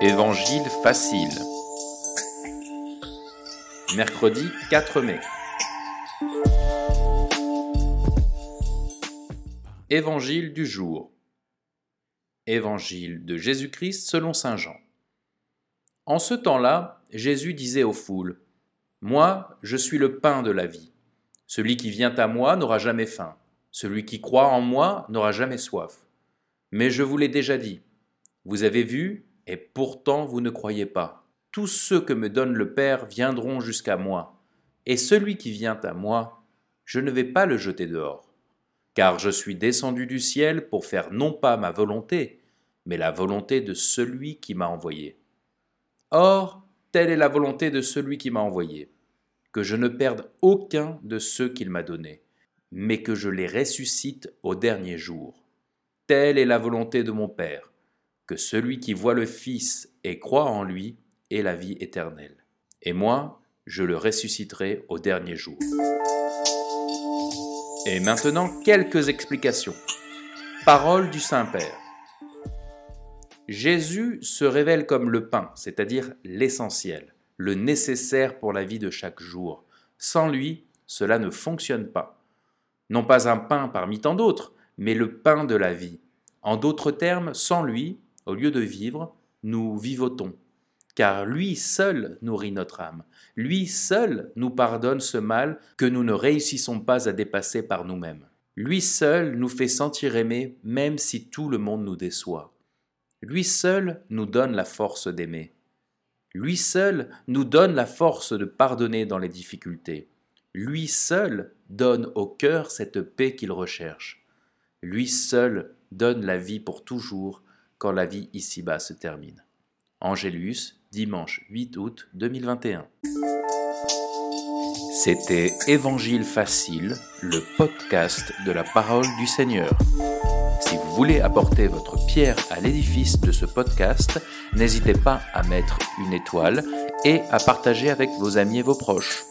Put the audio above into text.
Évangile facile. Mercredi 4 mai. Évangile du jour. Évangile de Jésus-Christ selon Saint Jean. En ce temps-là, Jésus disait aux foules, Moi, je suis le pain de la vie. Celui qui vient à moi n'aura jamais faim. Celui qui croit en moi n'aura jamais soif. Mais je vous l'ai déjà dit. Vous avez vu, et pourtant vous ne croyez pas. Tous ceux que me donne le Père viendront jusqu'à moi, et celui qui vient à moi, je ne vais pas le jeter dehors. Car je suis descendu du ciel pour faire non pas ma volonté, mais la volonté de celui qui m'a envoyé. Or, telle est la volonté de celui qui m'a envoyé, que je ne perde aucun de ceux qu'il m'a donnés, mais que je les ressuscite au dernier jour. Telle est la volonté de mon Père que celui qui voit le Fils et croit en lui ait la vie éternelle. Et moi, je le ressusciterai au dernier jour. Et maintenant, quelques explications. Parole du Saint-Père. Jésus se révèle comme le pain, c'est-à-dire l'essentiel, le nécessaire pour la vie de chaque jour. Sans lui, cela ne fonctionne pas. Non pas un pain parmi tant d'autres, mais le pain de la vie. En d'autres termes, sans lui, au lieu de vivre, nous vivotons, car lui seul nourrit notre âme, lui seul nous pardonne ce mal que nous ne réussissons pas à dépasser par nous-mêmes. Lui seul nous fait sentir aimés même si tout le monde nous déçoit. Lui seul nous donne la force d'aimer. Lui seul nous donne la force de pardonner dans les difficultés. Lui seul donne au cœur cette paix qu'il recherche. Lui seul donne la vie pour toujours quand la vie ici-bas se termine. Angélus, dimanche 8 août 2021. C'était Évangile facile, le podcast de la parole du Seigneur. Si vous voulez apporter votre pierre à l'édifice de ce podcast, n'hésitez pas à mettre une étoile et à partager avec vos amis et vos proches.